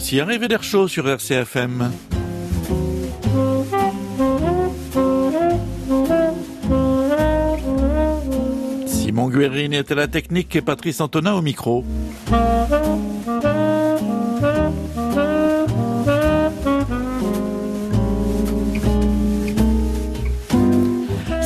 Voici Arrivé d'air chaud sur RCFM. Simon Guérin est à la technique et Patrice Antonin au micro.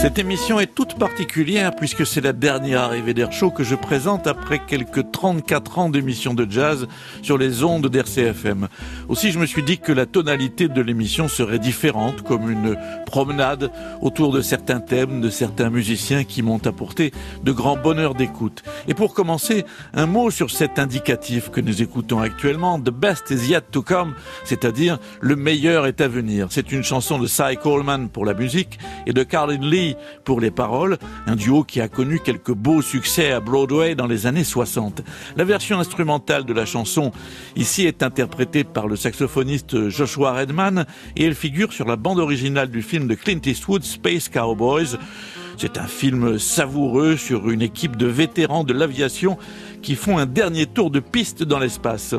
Cette émission est toute particulière puisque c'est la dernière arrivée d'Air Show que je présente après quelques 34 ans d'émission de jazz sur les ondes d'RCFM. Aussi, je me suis dit que la tonalité de l'émission serait différente, comme une promenade autour de certains thèmes, de certains musiciens qui m'ont apporté de grands bonheurs d'écoute. Et pour commencer, un mot sur cet indicatif que nous écoutons actuellement, The Best is Yet to Come, c'est-à-dire le meilleur est à venir. C'est une chanson de Cy Coleman pour la musique et de Carlin Lee pour les paroles, un duo qui a connu quelques beaux succès à Broadway dans les années 60. La version instrumentale de la chanson ici est interprétée par le saxophoniste Joshua Redman et elle figure sur la bande originale du film de Clint Eastwood Space Cowboys. C'est un film savoureux sur une équipe de vétérans de l'aviation qui font un dernier tour de piste dans l'espace.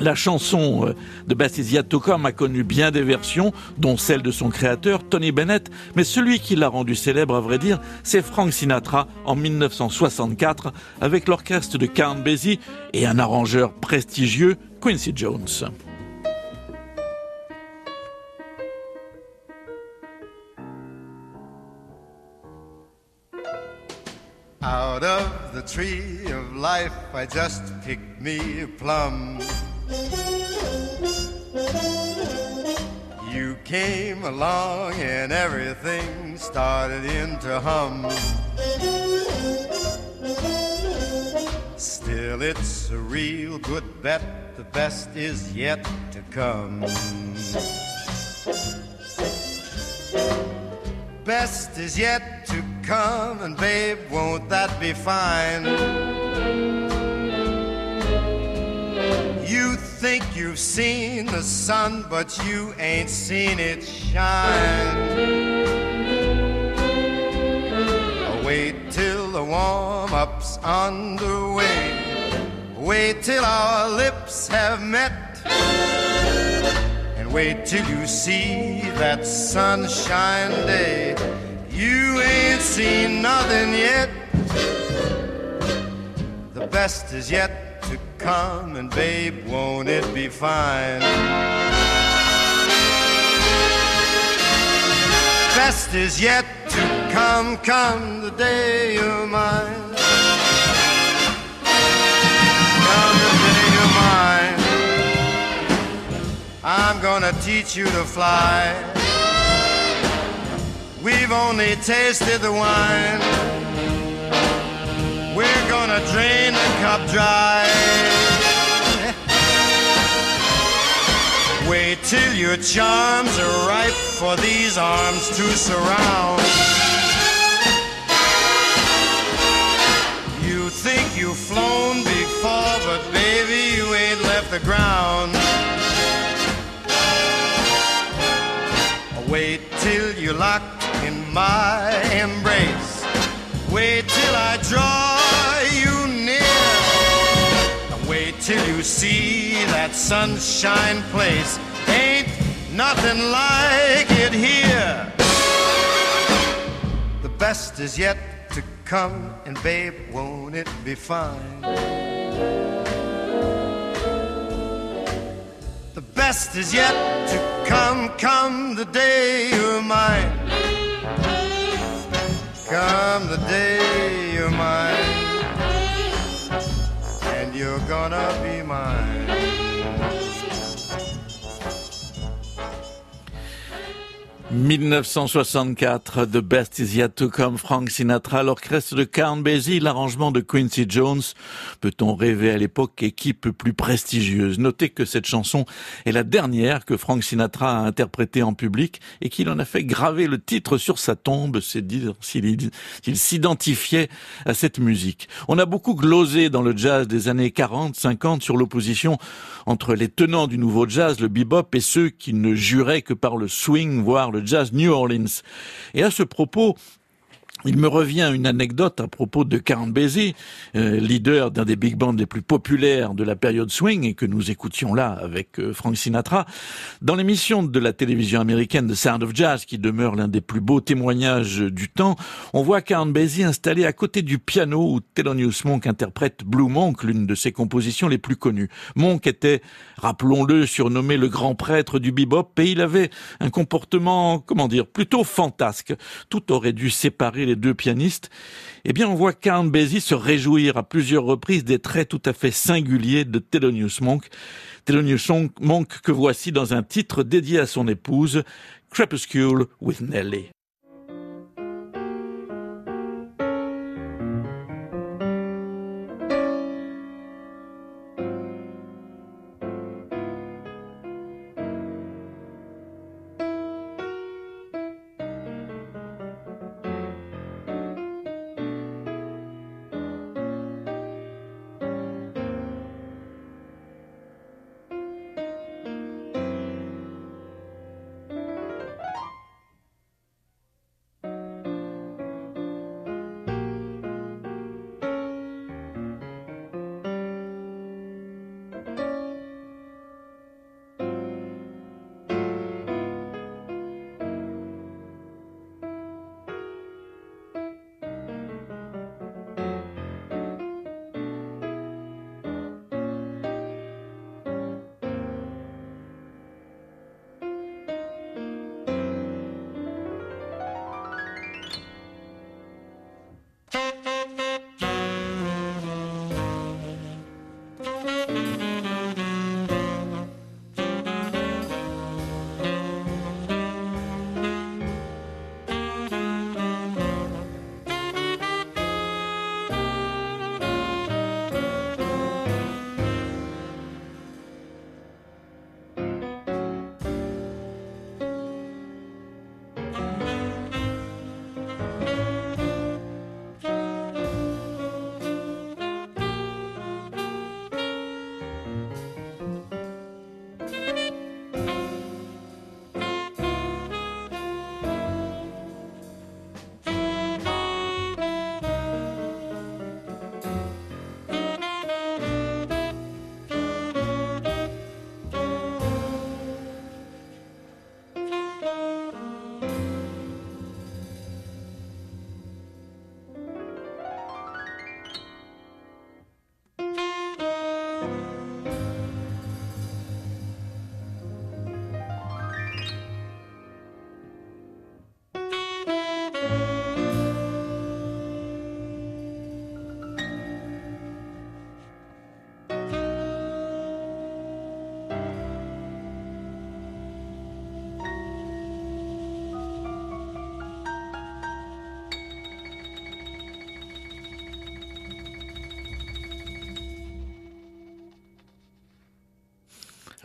La chanson euh, de Bastisia Tocom a connu bien des versions, dont celle de son créateur, Tony Bennett, mais celui qui l'a rendu célèbre, à vrai dire, c'est Frank Sinatra en 1964, avec l'orchestre de Count Basie et un arrangeur prestigieux, Quincy Jones. Out of the tree of life, I just picked me a plum. You came along and everything started into hum. Still, it's a real good bet, the best is yet to come. Best is yet to come, and babe, won't that be fine? Think you've seen the sun, but you ain't seen it shine. Oh, wait till the warm up's underway. Wait till our lips have met. And wait till you see that sunshine day. You ain't seen nothing yet. The best is yet come, and babe, won't it be fine? Best is yet to come, come the day you're mine. Come the day you're mine. I'm gonna teach you to fly. We've only tasted the wine we're gonna drain the cup dry. Wait till your charms are ripe for these arms to surround. You think you've flown before, but baby, you ain't left the ground. Wait till you're locked in my embrace. Wait till I draw see that sunshine place. Ain't nothing like it here. The best is yet to come, and babe, won't it be fine? The best is yet to come, come the day you're mine. Come the day you're mine, you're gonna be mine. 1964, The Best Is Yet to Come, Frank Sinatra, l'orchestre de Count Basie, l'arrangement de Quincy Jones. Peut-on rêver à l'époque équipe plus prestigieuse? Notez que cette chanson est la dernière que Frank Sinatra a interprétée en public et qu'il en a fait graver le titre sur sa tombe, c'est dire s'il s'identifiait à cette musique. On a beaucoup glosé dans le jazz des années 40, 50 sur l'opposition entre les tenants du nouveau jazz, le bebop, et ceux qui ne juraient que par le swing, voire le jazz New Orleans. Et à ce propos, Il me revient une anecdote à propos de Count Basie, euh, leader d'un des big bands les plus populaires de la période swing et que nous écoutions là avec euh, Frank Sinatra. Dans l'émission de la télévision américaine The Sound of Jazz, qui demeure l'un des plus beaux témoignages du temps, on voit Count Basie installé à côté du piano où Thelonious Monk interprète Blue Monk, l'une de ses compositions les plus connues. Monk était, rappelons-le, surnommé le grand prêtre du bebop et il avait un comportement, comment dire, plutôt fantasque. Tout aurait dû séparer les deux pianistes, eh bien on voit Count Basie se réjouir à plusieurs reprises des traits tout à fait singuliers de Thelonious Monk. Thelonious Monk que voici dans un titre dédié à son épouse, Crepuscule with Nelly.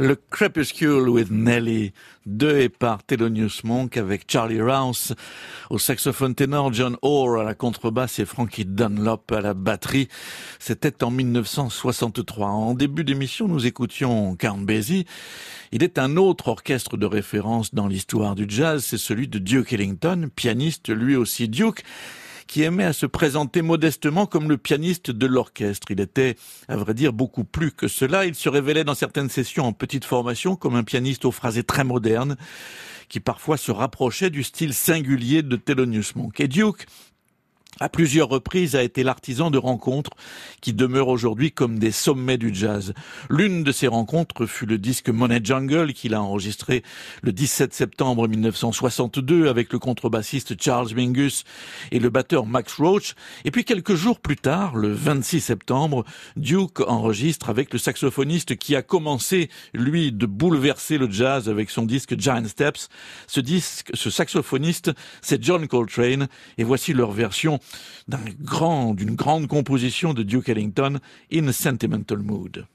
Le Crepuscule with Nelly, de et par Thelonious Monk avec Charlie Rouse au saxophone ténor, John Orr à la contrebasse et Frankie Dunlop à la batterie. C'était en 1963. En début d'émission, nous écoutions Count Basie. Il est un autre orchestre de référence dans l'histoire du jazz, c'est celui de Duke Ellington, pianiste lui aussi Duke qui aimait à se présenter modestement comme le pianiste de l'orchestre. Il était, à vrai dire, beaucoup plus que cela. Il se révélait dans certaines sessions en petite formation comme un pianiste aux phrasés très modernes, qui parfois se rapprochait du style singulier de Thelonious Monk. Et Duke à plusieurs reprises a été l'artisan de rencontres qui demeurent aujourd'hui comme des sommets du jazz. L'une de ces rencontres fut le disque Monet Jungle qu'il a enregistré le 17 septembre 1962 avec le contrebassiste Charles Mingus et le batteur Max Roach. Et puis quelques jours plus tard, le 26 septembre, Duke enregistre avec le saxophoniste qui a commencé, lui, de bouleverser le jazz avec son disque Giant Steps. Ce disque, ce saxophoniste, c'est John Coltrane et voici leur version d'un grand, d'une grande composition de Duke Ellington, In Sentimental Mood.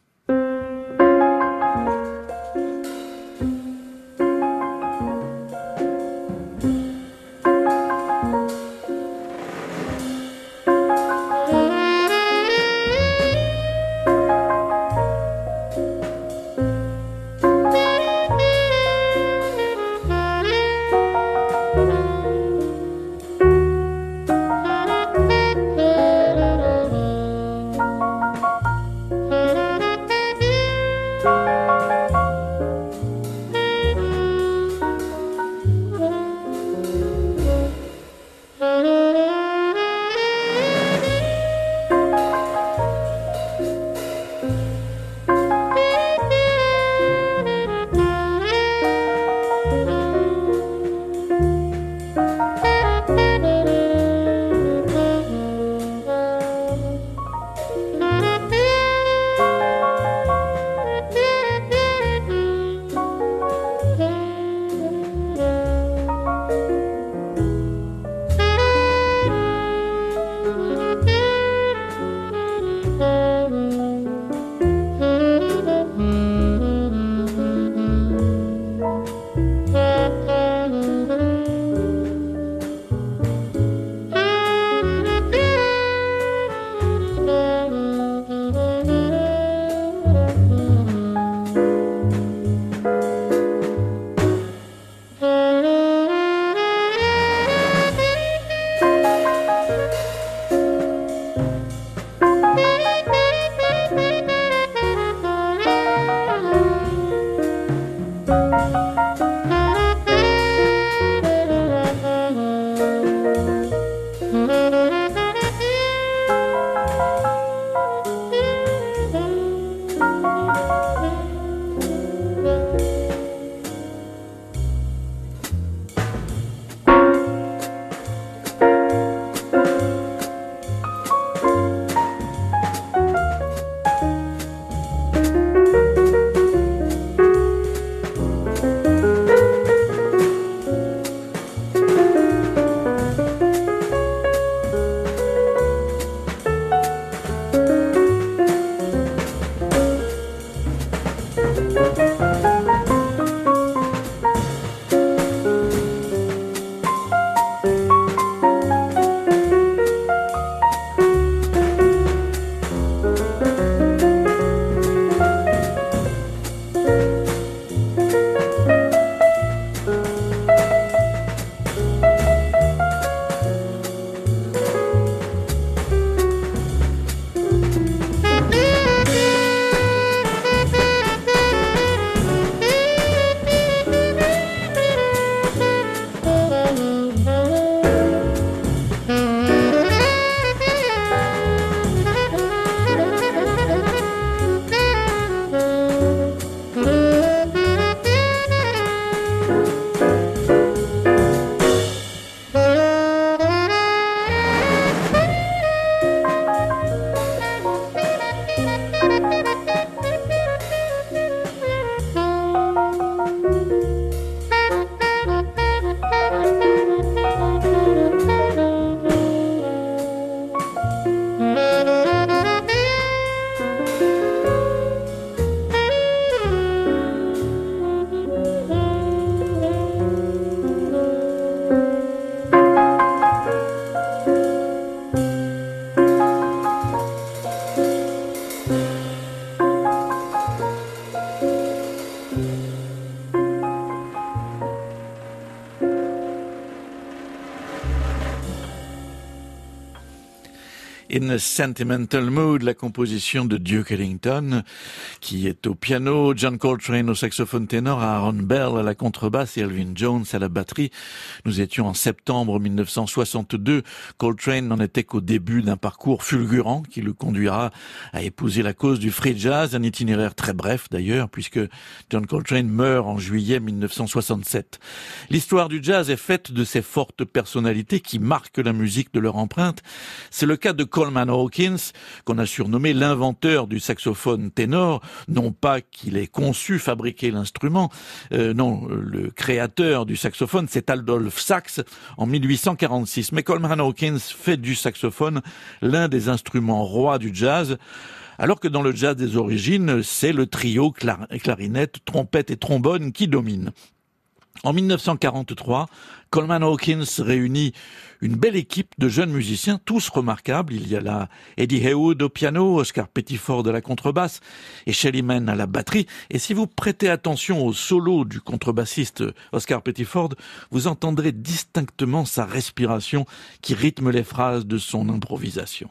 Sentimental Mood, la composition de Duke Ellington, qui est au piano, John Coltrane au saxophone ténor, Aaron Bell à la contrebasse et Elvin Jones à la batterie. Nous étions en septembre 1962. Coltrane n'en était qu'au début d'un parcours fulgurant qui le conduira à épouser la cause du free jazz, un itinéraire très bref d'ailleurs, puisque John Coltrane meurt en juillet 1967. L'histoire du jazz est faite de ces fortes personnalités qui marquent la musique de leur empreinte. C'est le cas de Coleman Hawkins, qu'on a surnommé l'inventeur du saxophone ténor, non pas qu'il ait conçu, fabriqué l'instrument, euh, non, le créateur du saxophone, c'est Adolphe Sax en 1846. Mais Coleman Hawkins fait du saxophone l'un des instruments rois du jazz, alors que dans le jazz des origines, c'est le trio clarinette, trompette et trombone qui domine. En 1943, Coleman Hawkins réunit une belle équipe de jeunes musiciens, tous remarquables. Il y a là Eddie Heywood au piano, Oscar Pettiford à la contrebasse et Shelly Mann à la batterie. Et si vous prêtez attention au solo du contrebassiste Oscar Pettiford, vous entendrez distinctement sa respiration qui rythme les phrases de son improvisation.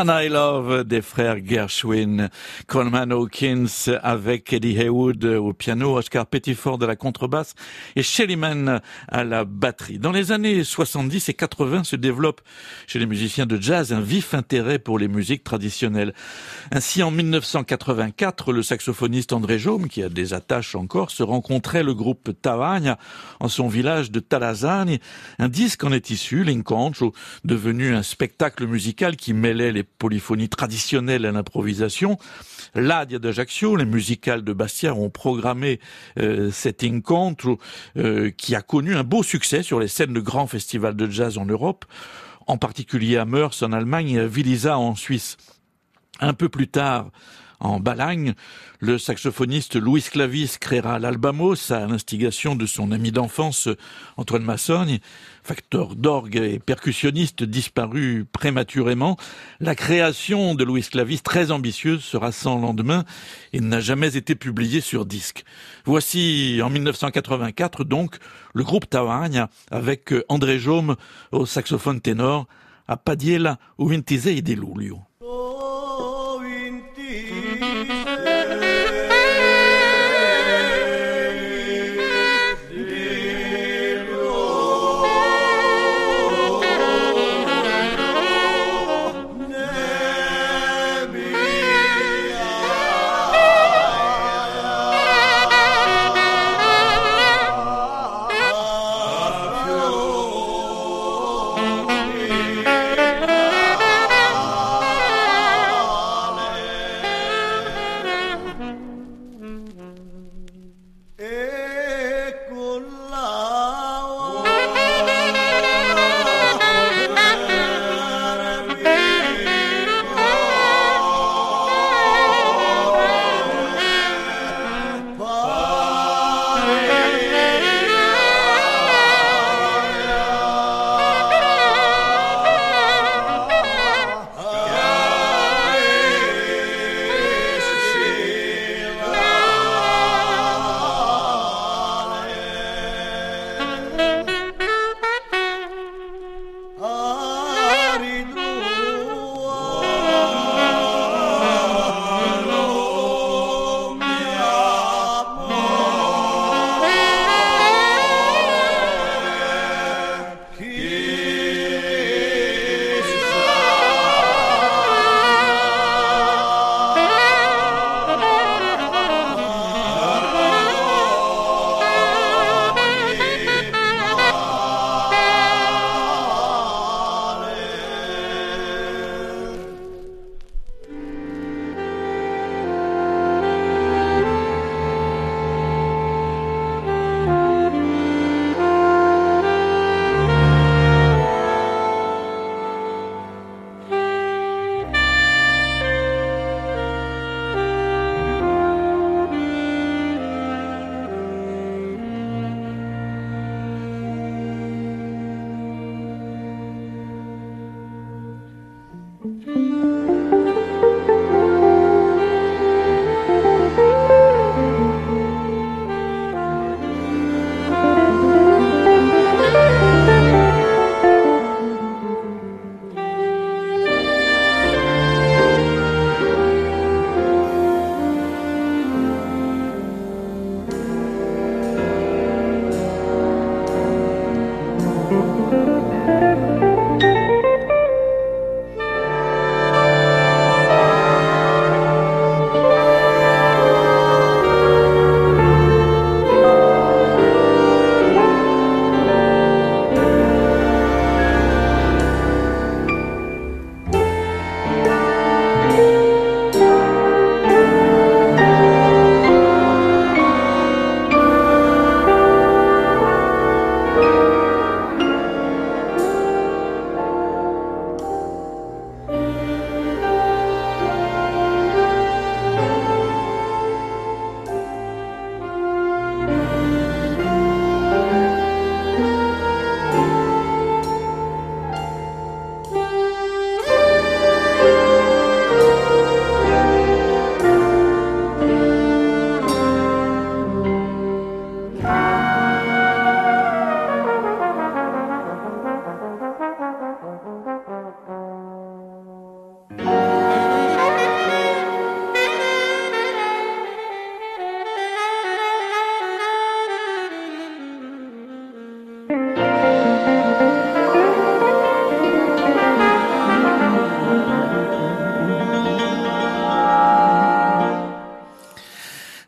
The Man I Love des frères Gershwin, Coleman Hawkins avec Eddie Haywood au piano, Oscar Pettiford à la contrebasse et Shelly Mann à la batterie. Dans les années 70 et 80 se développe chez les musiciens de jazz un vif intérêt pour les musiques traditionnelles. Ainsi, en 1984, le saxophoniste André Jaume, qui a des attaches encore, se rencontrait le groupe Tavagna en son village de Talazagne. Un disque en est issu, L'Incontro, devenu un spectacle musical qui mêle les polyphonies traditionnelles à l'improvisation. L'Adia d'Ajaccio, les musicales de Bastia ont programmé euh, cet incontro euh, qui a connu un beau succès sur les scènes de grands festivals de jazz en Europe, en particulier à Meurs en Allemagne et à Vilisa en Suisse. Un peu plus tard, en Balagne. Le saxophoniste Louis Clavis créera l'Albamos à l'instigation de son ami d'enfance Antoine Massogne, facteur d'orgue et percussionniste disparu prématurément. La création de Louis Clavis, très ambitieuse, sera sans lendemain et n'a jamais été publiée sur disque. Voici en 1984 donc le groupe Tawagna avec André Jaume au saxophone ténor à Padiela ou Intise de Lulio.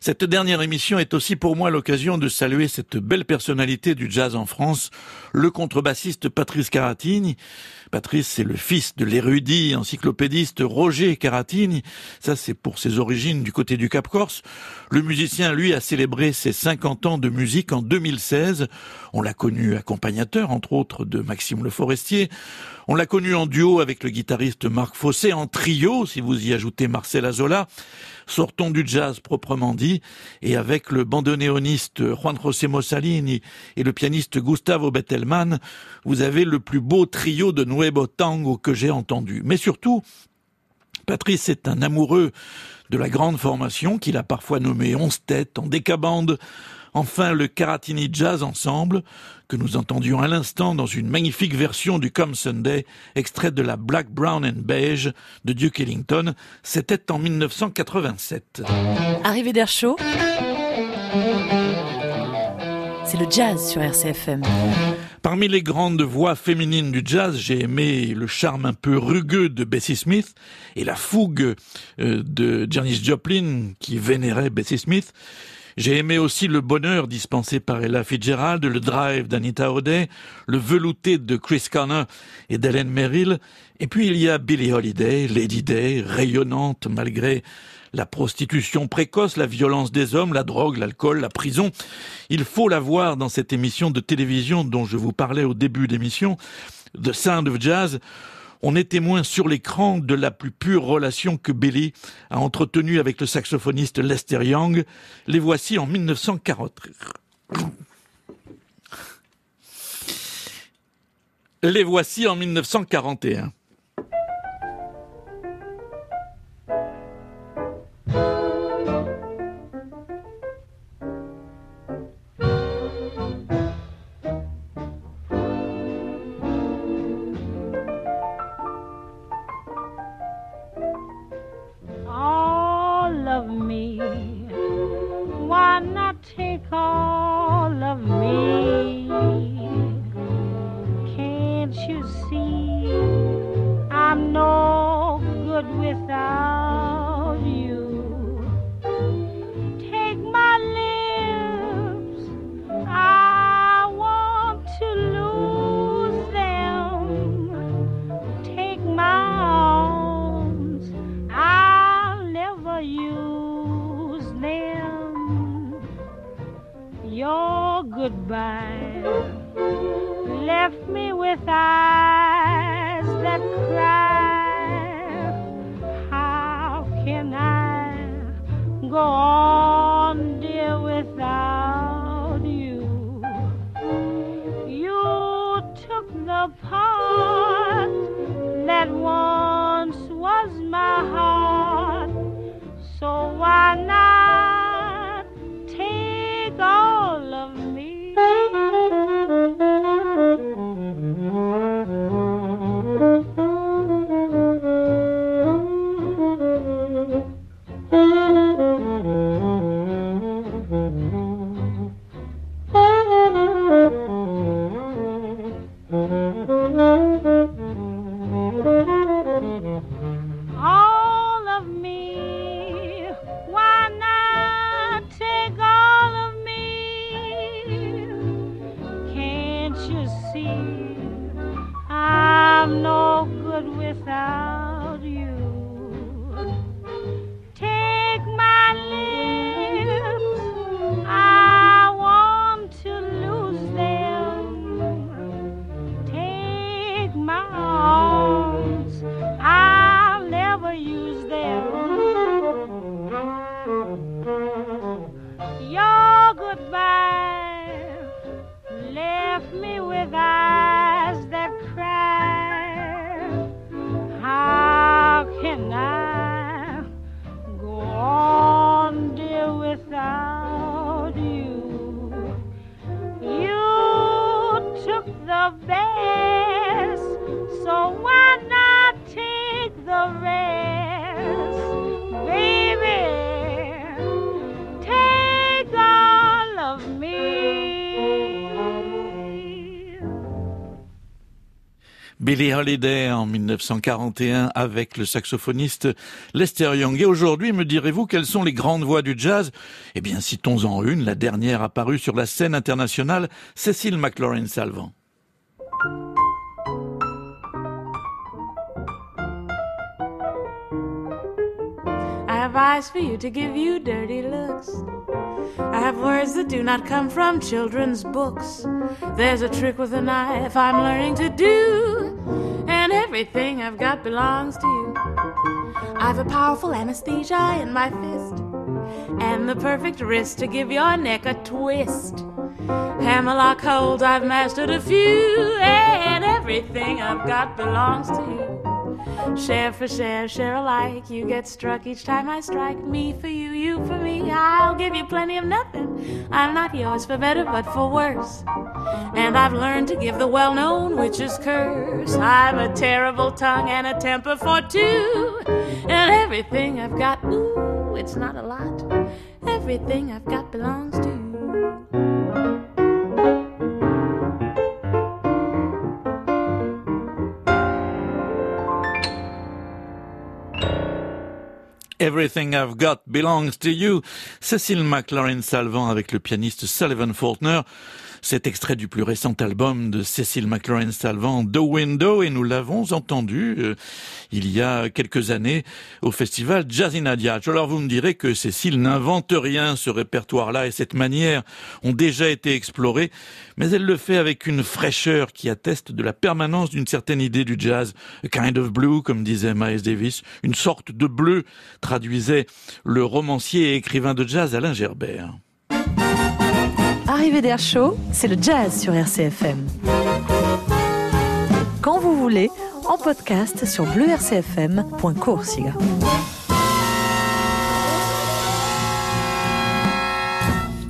Cette dernière émission est aussi pour moi l'occasion de saluer cette belle personnalité du jazz en France, le contrebassiste Patrice Caratini. Patrice, c'est le fils de l'érudit encyclopédiste Roger Caratini. Ça, c'est pour ses origines du côté du Cap Corse. Le musicien, lui, a célébré ses 50 ans de musique en 2016. On l'a connu accompagnateur, entre autres, de Maxime Le Forestier. On l'a connu en duo avec le guitariste Marc Fossé, en trio, si vous y ajoutez Marcel Azola. Sortons du jazz proprement dit, et avec le bandoneoniste Juan José Mossalini et le pianiste Gustavo Bettelman, vous avez le plus beau trio de Nuevo Tango que j'ai entendu. Mais surtout, Patrice est un amoureux de la grande formation qu'il a parfois nommée Onze Têtes en décabande, Enfin, le Caratini Jazz Ensemble, que nous entendions à l'instant dans une magnifique version du Come Sunday, extrait de la Black, Brown and Beige de Duke Ellington. C'était en 1987. Arrivé d'air chaud, c'est le jazz sur RCFM. Parmi les grandes voix féminines du jazz, j'ai aimé le charme un peu rugueux de Bessie Smith et la fougue euh, de Janis Joplin qui vénérait Bessie Smith. J'ai aimé aussi le bonheur dispensé par Ella Fitzgerald, le drive d'Anita O'Day, le velouté de Chris Connor et d'Helen Merrill. Et puis il y a Billie Holiday, Lady Day, rayonnante malgré la prostitution précoce, la violence des hommes, la drogue, l'alcool, la prison. Il faut la voir dans cette émission de télévision dont je vous parlais au début d'émission, The Sound of Jazz, on est témoin sur l'écran de la plus pure relation que Billy a entretenue avec le saxophoniste Lester Young. Les voici en 1940. Les voici en 1941. Left me with eyes that cry. Billie Holiday en 1941 avec le saxophoniste Lester Young. Et aujourd'hui, me direz-vous quelles sont les grandes voix du jazz? Eh bien, citons-en une, la dernière apparue sur la scène internationale, Cécile McLaurin-Salvant. Have eyes for you to give you dirty looks. I have words that do not come from children's books. There's a trick with a knife I'm learning to do, and everything I've got belongs to you. I've a powerful anesthesia in my fist, and the perfect wrist to give your neck a twist. Hammerlock holds, I've mastered a few, and everything I've got belongs to you. Share for share, share alike. You get struck each time I strike. Me for you, you for me. I'll give you plenty of nothing. I'm not yours for better, but for worse. And I've learned to give the well known witch's curse. I've a terrible tongue and a temper for two. And everything I've got, ooh, it's not a lot. Everything I've got belongs to you. Everything I've Got Belongs to You. Cécile McLaurin Salvant avec le pianiste Sullivan Faulkner. Cet extrait du plus récent album de Cécile McLaurin Salvant, The Window, et nous l'avons entendu euh, il y a quelques années au festival Jazz in Adiach. Alors vous me direz que Cécile n'invente rien, ce répertoire-là et cette manière ont déjà été explorés, mais elle le fait avec une fraîcheur qui atteste de la permanence d'une certaine idée du jazz, a kind of blue, comme disait Miles Davis, une sorte de bleu, traduisait le romancier et écrivain de jazz Alain Gerbert. Arrivée d'air chaud, c'est le jazz sur RCFM. Quand vous voulez, en podcast sur bleurcfm.coursiga.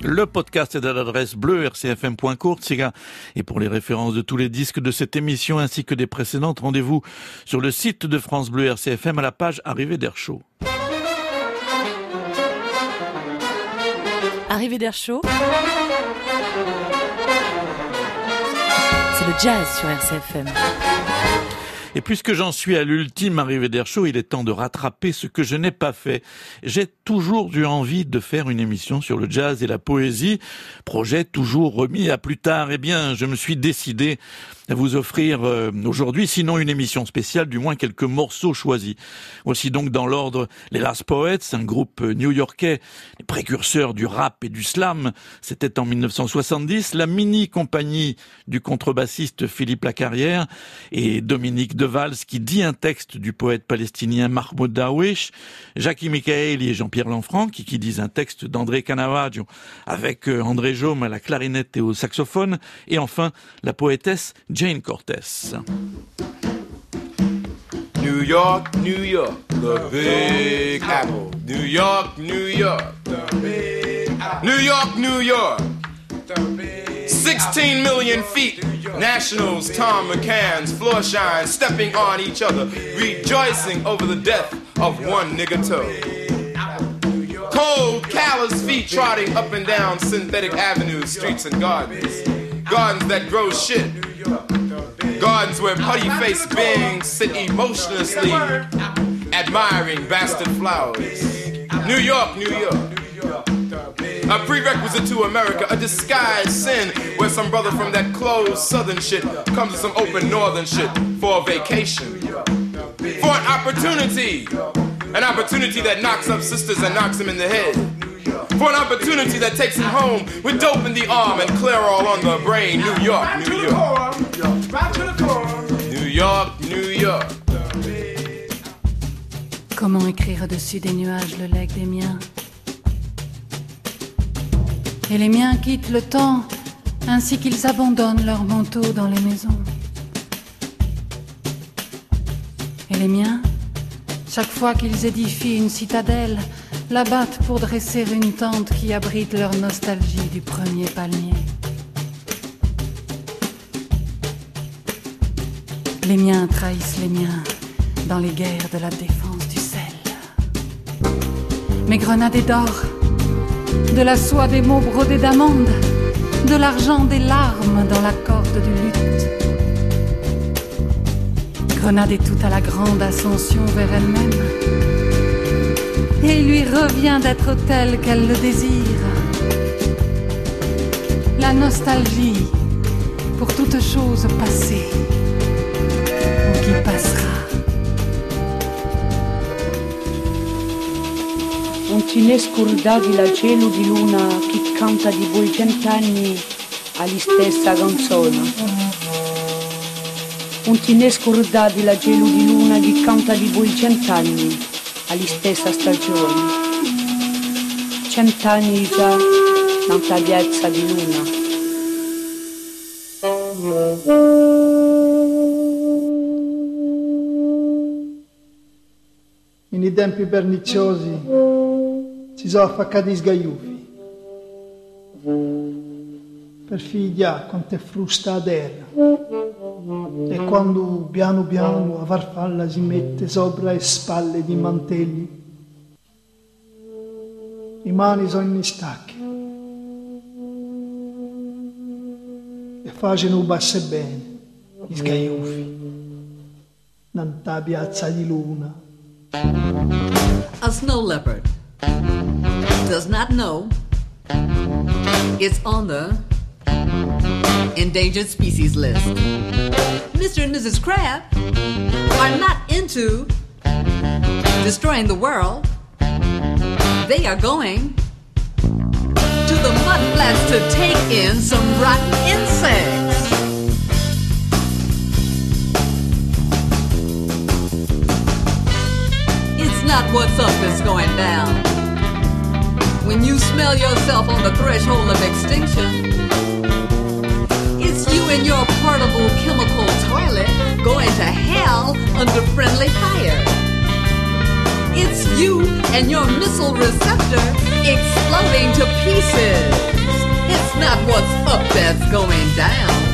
Le podcast est à l'adresse bleu rcfm.courtsiga. Et pour les références de tous les disques de cette émission ainsi que des précédentes, rendez-vous sur le site de France Bleu RCFM à la page Arrivée d'air chaud. Arrivée d'air c'est le jazz sur RCFM. Et puisque j'en suis à l'ultime arrivée d'air il est temps de rattraper ce que je n'ai pas fait. J'ai toujours eu envie de faire une émission sur le jazz et la poésie, projet toujours remis à plus tard. Eh bien, je me suis décidé vous offrir euh, aujourd'hui, sinon une émission spéciale, du moins quelques morceaux choisis. Voici donc dans l'ordre les Last Poets, un groupe new-yorkais, les précurseurs du rap et du slam. C'était en 1970, la mini-compagnie du contrebassiste Philippe Lacarrière et Dominique Devals qui dit un texte du poète palestinien Mahmoud Darwish, Jackie Michael et Jean-Pierre Lanfranc qui, qui disent un texte d'André Canavaggio avec euh, André Jaume à la clarinette et au saxophone et enfin la poétesse Jane Cortez. New York, New York, the Big Apple. New York, New York, the Big Apple. New York, New York, the Big 16 million feet. Nationals, Tom McCann's, floor shine, stepping on each other, rejoicing over the death of one nigga toe. Cold, callous feet trotting up and down synthetic avenues, streets, and gardens. Gardens that grow shit. Gardens where putty faced beings sit emotionlessly admiring bastard flowers. New York, New York. A prerequisite to America, a disguised sin where some brother from that closed southern shit comes to some open northern shit for a vacation. For an opportunity. An opportunity that knocks up sisters and knocks them in the head. For an opportunity that takes him home with dope in the arm and clear all on the brain? New York, New York. New York, New York. Comment écrire au-dessus des nuages le legs des miens? Et les miens quittent le temps ainsi qu'ils abandonnent leurs manteaux dans les maisons. Et les miens, chaque fois qu'ils édifient une citadelle, la battent pour dresser une tente qui abrite leur nostalgie du premier palmier. Les miens trahissent les miens dans les guerres de la défense du sel. Mes grenades d'or, de la soie des mots brodés d'amandes, de l'argent des larmes dans la corde du luth. grenade est tout à la grande ascension vers elle-même. Et il lui revient d'être telle qu'elle le désire. La nostalgie pour toute chose passée ou qui passera. Non ti ne scordati la cielo di luna che canta di voi cent'anni alla stessa canzone. Non ti ne scordati la cielo di luna che canta di voi cent'anni alla stessa stagione. Cent'anni già, tanta piazza di luna. In i tempi perniziosi si sono affaccati i sgaiuffi per figlia quanto è frusta a terra e quando piano piano la farfalla si mette sopra le spalle di mantelli i mani sono in stacchi e facendo basse bene gli sgaiuffi nanta piazza di luna. A snow leopard does not know it's on the endangered species list. Mr. and Mrs. Crab are not into destroying the world. They are going to the mud flats to take in some rotten insects. It's not what's up that's going down. When you smell yourself on the threshold of extinction, it's you and your portable chemical toilet going to hell under friendly fire. It's you and your missile receptor exploding to pieces. It's not what's up that's going down.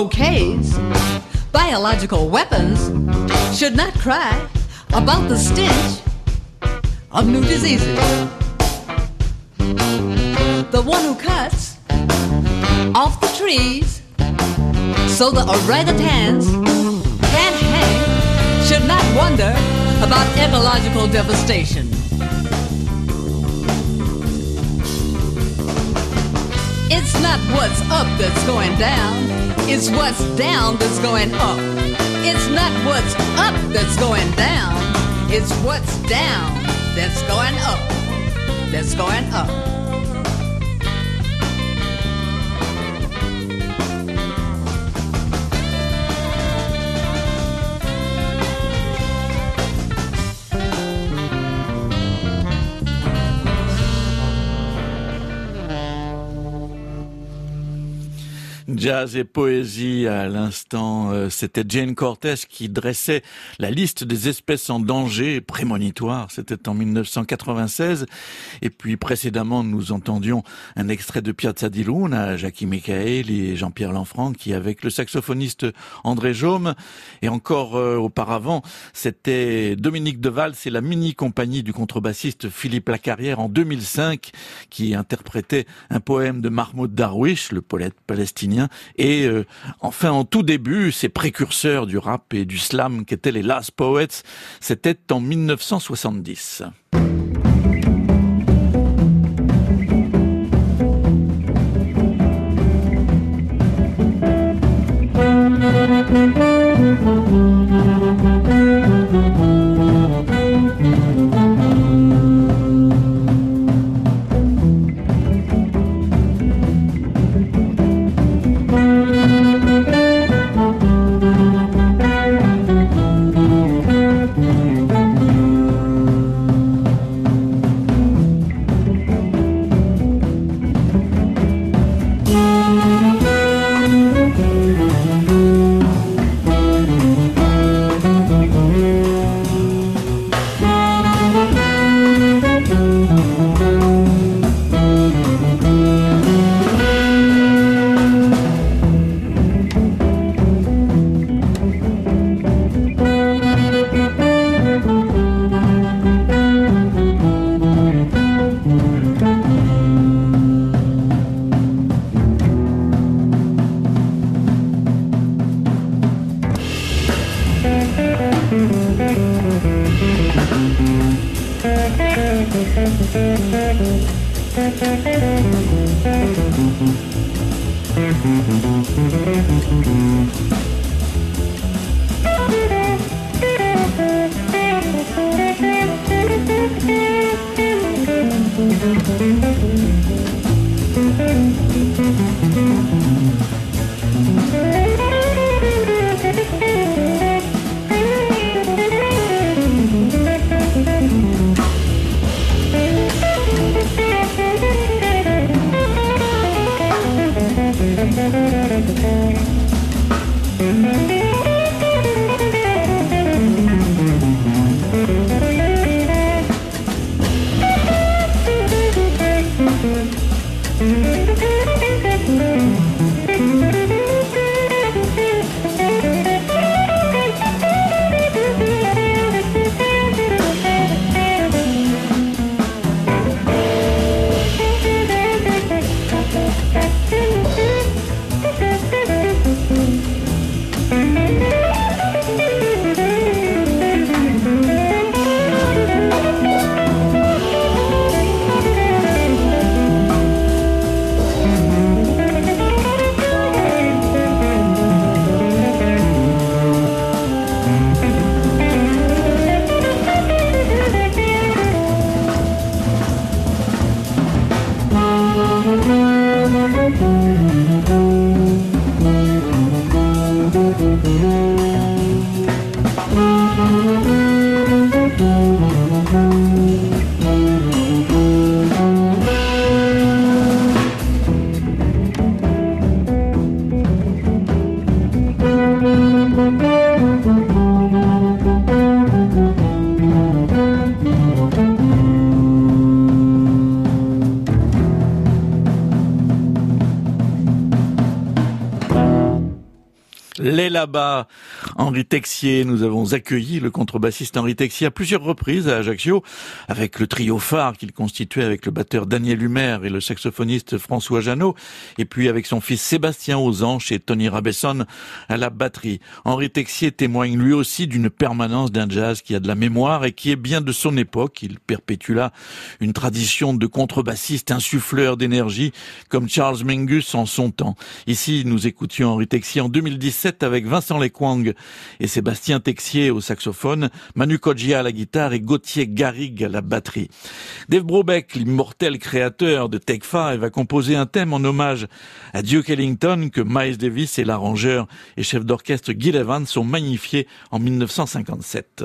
Okays biological weapons should not cry about the stench of new diseases. The one who cuts off the trees so the orangutans can hang should not wonder about ecological devastation. It's not what's up that's going down, it's what's down that's going up. It's not what's up that's going down, it's what's down that's going up. That's going up. Jazz et poésie à l'instant, euh, c'était Jane Cortez qui dressait la liste des espèces en danger prémonitoire, c'était en 1996. Et puis précédemment, nous entendions un extrait de Piazza di Luna, Jackie Michaeli et Jean-Pierre Lanfranchi avec le saxophoniste André Jaume. Et encore euh, auparavant, c'était Dominique Deval, c'est la mini-compagnie du contrebassiste Philippe Lacarrière en 2005 qui interprétait un poème de Mahmoud Darwish, le poète palestinien et euh, enfin, en tout début, ces précurseurs du rap et du slam qu'étaient les Last Poets, c'était en 1970. Les là-bas, Henri Texier, nous avons accueilli le contrebassiste Henri Texier à plusieurs reprises à Ajaccio, avec le trio phare qu'il constituait avec le batteur Daniel Humer et le saxophoniste François Janot, et puis avec son fils Sébastien aux et Tony Rabesson à la batterie. Henri Texier témoigne lui aussi d'une permanence d'un jazz qui a de la mémoire et qui est bien de son époque. Il perpétue une tradition de contrebassiste insuffleur d'énergie comme Charles Mingus en son temps. Ici, nous écoutions Henri Texier en 2017 avec Vincent Lequang et Sébastien Texier au saxophone, Manu Kodjia à la guitare et Gauthier Garrigue à la batterie. Dave Brobeck, l'immortel créateur de Take Five, a composé un thème en hommage à Duke Ellington que Miles Davis et l'arrangeur et chef d'orchestre Gil Evans sont magnifiés en 1957.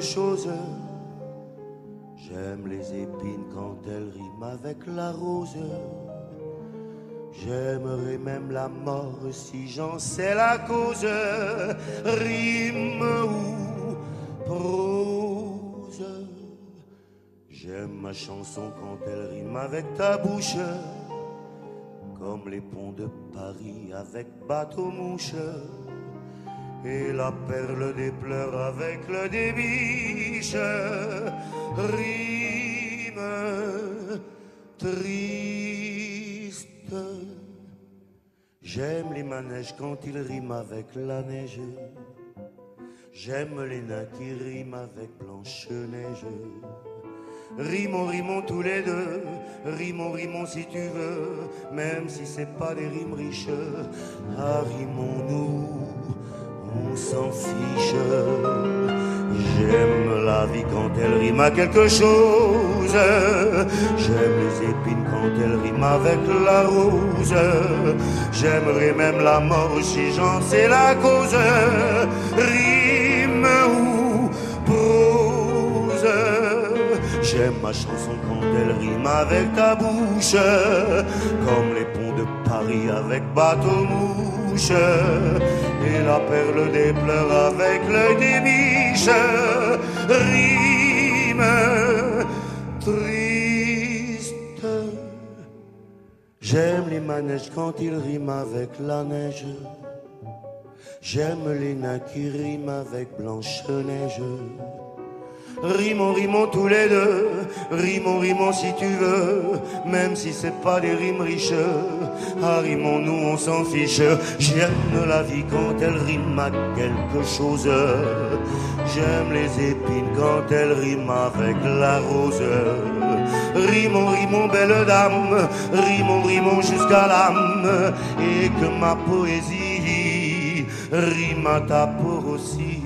Chose. J'aime les épines quand elles riment avec la rose. J'aimerais même la mort si j'en sais la cause. Rime ou prose. J'aime ma chanson quand elle rime avec ta bouche. Comme les ponts de Paris avec bateau-mouche. Et la perle des pleurs avec le débiche. Rime triste. J'aime les manèges quand ils riment avec la neige. J'aime les nains qui riment avec Blanche-Neige. Rimons, rimons tous les deux, rimons, rimons si tu veux, même si c'est pas des rimes riches. Ah, rimons-nous, on s'en fiche. J'aime la vie quand elle rime à quelque chose. J'aime les épines quand elle rime avec la rose. J'aimerais même la mort si j'en sais la cause. Rime ou prose. J'aime ma chanson quand elle rime avec ta bouche. Comme les ponts de Paris avec Et la perle des pleurs avec l'œil des biches. Rime triste. J'aime les manèges quand ils riment avec la neige. J'aime les nains qui riment avec Blanche-Neige. Rimons, rimons tous les deux, rimons, rimons si tu veux, même si c'est pas des rimes riches. Ah, rimons-nous, on s'en fiche. J'aime la vie quand elle rime à quelque chose. J'aime les épines quand elle rime avec la rose. Rimons, rimons, belle dame, rimons, rimons jusqu'à l'âme, et que ma poésie rime à ta peau aussi.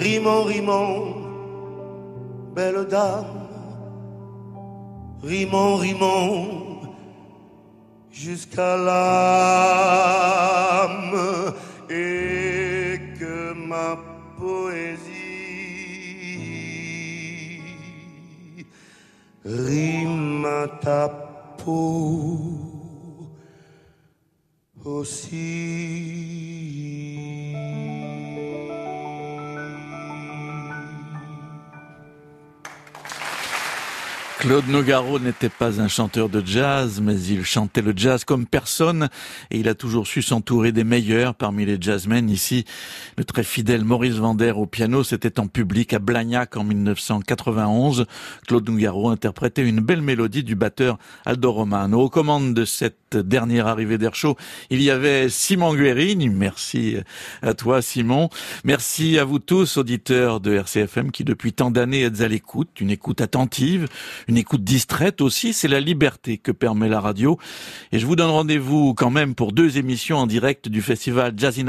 Rimons, rimons, belle dame, rimons, rimons, jusqu'à l'âme, et que ma poésie rime à ta peau Claude Nogaro n'était pas un chanteur de jazz, mais il chantait le jazz comme personne et il a toujours su s'entourer des meilleurs parmi les jazzmen. Ici, le très fidèle Maurice Vander au piano, c'était en public à Blagnac en 1991. Claude Nogaro interprétait une belle mélodie du batteur Aldo Romano. Aux commandes de cette dernière arrivée d'Air il y avait Simon Guérini. Merci à toi, Simon. Merci à vous tous, auditeurs de RCFM, qui depuis tant d'années êtes à l'écoute, une écoute attentive, une écoute distraite aussi, c'est la liberté que permet la radio. Et je vous donne rendez-vous quand même pour deux émissions en direct du festival Jazz in.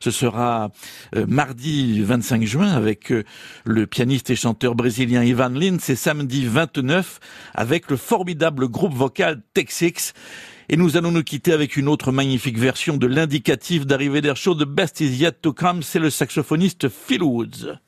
Ce sera euh, mardi 25 juin avec euh, le pianiste et chanteur brésilien Ivan Lins et samedi 29 avec le formidable groupe vocal Texix. Et nous allons nous quitter avec une autre magnifique version de l'indicatif d'arrivée d'air chaud de Best Is Yet to Come, c'est le saxophoniste Phil Woods.